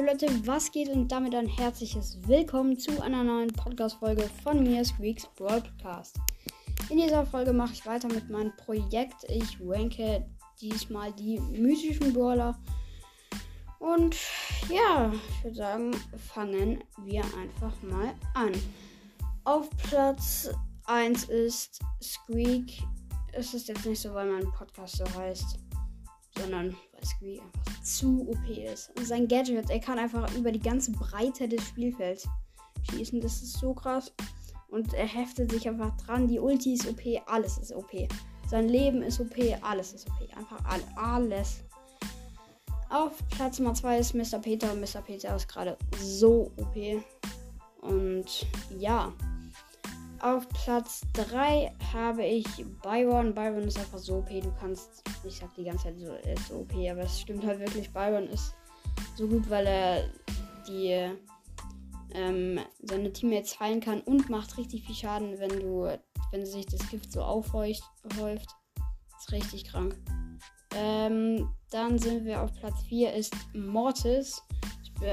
Jo Leute, was geht und damit ein herzliches Willkommen zu einer neuen Podcast-Folge von mir, Squeaks Broadcast. In dieser Folge mache ich weiter mit meinem Projekt. Ich ranke diesmal die mythischen Brawler. Und ja, ich würde sagen, fangen wir einfach mal an. Auf Platz 1 ist Squeak. Es ist jetzt nicht so, weil mein Podcast so heißt sondern weil Squeak einfach zu OP ist. Und sein Gadget, er kann einfach über die ganze Breite des Spielfelds schießen. Das ist so krass. Und er heftet sich einfach dran. Die Ulti ist OP, alles ist OP. Sein Leben ist OP, alles ist OP. Einfach all, alles. Auf Platz Nummer 2 ist Mr. Peter. Mr. Peter ist gerade so OP. Und ja. Auf Platz 3 habe ich Byron. Byron ist einfach so OP. Du kannst, ich sag die ganze Zeit so, ist OP, aber es stimmt halt wirklich. Byron ist so gut, weil er die ähm, seine Teammates heilen kann und macht richtig viel Schaden, wenn du, wenn sich das Gift so aufhäuft. Ist richtig krank. Ähm, dann sind wir auf Platz 4 ist Mortis.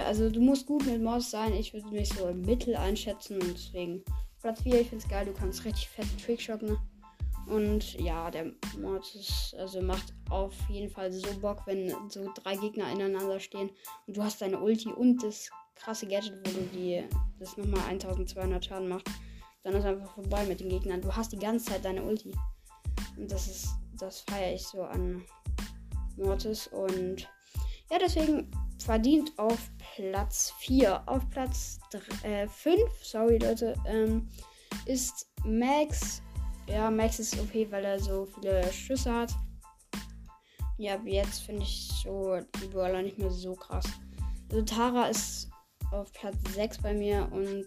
Also du musst gut mit Mortis sein. Ich würde mich so im Mittel einschätzen und deswegen Platz 4, ich finde es geil, du kannst richtig fett Trickshotten. Und ja, der Mod ist, also macht auf jeden Fall so Bock, wenn so drei Gegner ineinander stehen und du hast deine Ulti und das krasse Gadget, wo du die, das nochmal 1200 Schaden macht. Dann ist einfach vorbei mit den Gegnern. Du hast die ganze Zeit deine Ulti. Und das ist, das feiere ich so an Mortis. Und ja, deswegen verdient auf Platz 4. Auf Platz 5, äh, sorry Leute, ähm, ist Max. Ja, Max ist OP, weil er so viele Schüsse hat. Ja, jetzt finde ich so die Brawler nicht mehr so krass. Also Tara ist auf Platz 6 bei mir und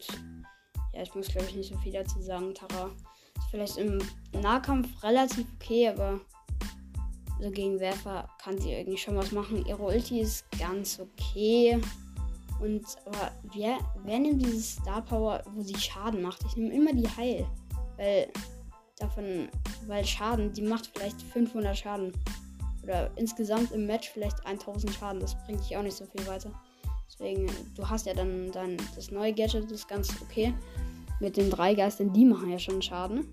ja, ich muss glaube ich nicht so viel dazu sagen. Tara ist vielleicht im Nahkampf relativ okay, aber also gegen Werfer kann sie irgendwie schon was machen. Ihre Ulti ist ganz okay. Und aber wer, wer nimmt dieses Star Power, wo sie Schaden macht? Ich nehme immer die Heil. Weil davon, weil Schaden, die macht vielleicht 500 Schaden. Oder insgesamt im Match vielleicht 1000 Schaden. Das bringt dich auch nicht so viel weiter. Deswegen, du hast ja dann, dann das neue Gadget, das ist ganz okay. Mit den drei Geistern, die machen ja schon Schaden.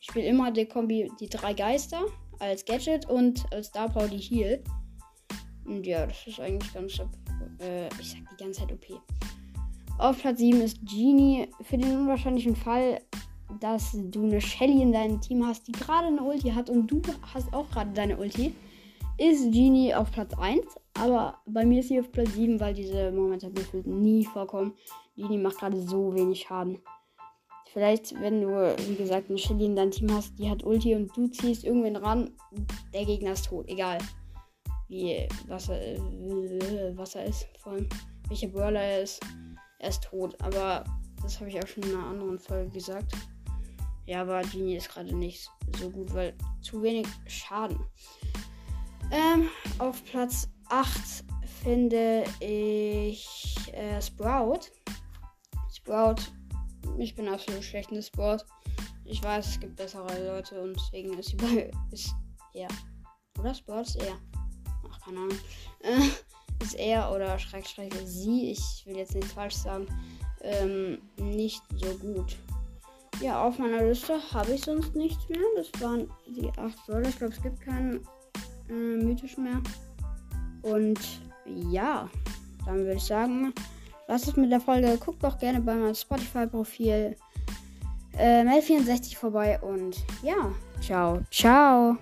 Ich spiele immer die Kombi, die drei Geister als Gadget und als Star Power die Heal. Und ja, das ist eigentlich ganz, äh, ich sag die ganze Zeit OP. Auf Platz 7 ist Genie. Für den unwahrscheinlichen Fall, dass du eine Shelly in deinem Team hast, die gerade eine Ulti hat und du hast auch gerade deine Ulti, ist Genie auf Platz 1. Aber bei mir ist sie auf Platz 7, weil diese Momente gefühlt nie vorkommen. Genie macht gerade so wenig Schaden. Vielleicht, wenn du, wie gesagt, eine Shelly in deinem Team hast, die hat Ulti und du ziehst irgendwen ran, der Gegner ist tot. Egal. Wie, was er, äh, was er ist, vor allem, welcher Brawler er ist. Er ist tot. Aber das habe ich auch schon in einer anderen Folge gesagt. Ja, aber Genie ist gerade nicht so gut, weil zu wenig Schaden. Ähm, auf Platz 8 finde ich äh, Sprout. Sprout ich bin absolut schlecht in Sport. Ich weiß, es gibt bessere Leute und deswegen ist sie bei. Ist er. Oder Sport ist er. Keine Ahnung. Äh, ist er oder Schrägstrich sie, ich will jetzt nichts falsch sagen, ähm, nicht so gut. Ja, auf meiner Liste habe ich sonst nichts mehr. Das waren die 8 Brawler. Ich glaube, es gibt keinen äh, mythischen mehr. Und ja, dann würde ich sagen, was ist mit der Folge? Guckt doch gerne bei meinem Spotify-Profil äh, Mel64 vorbei und ja, ciao, ciao.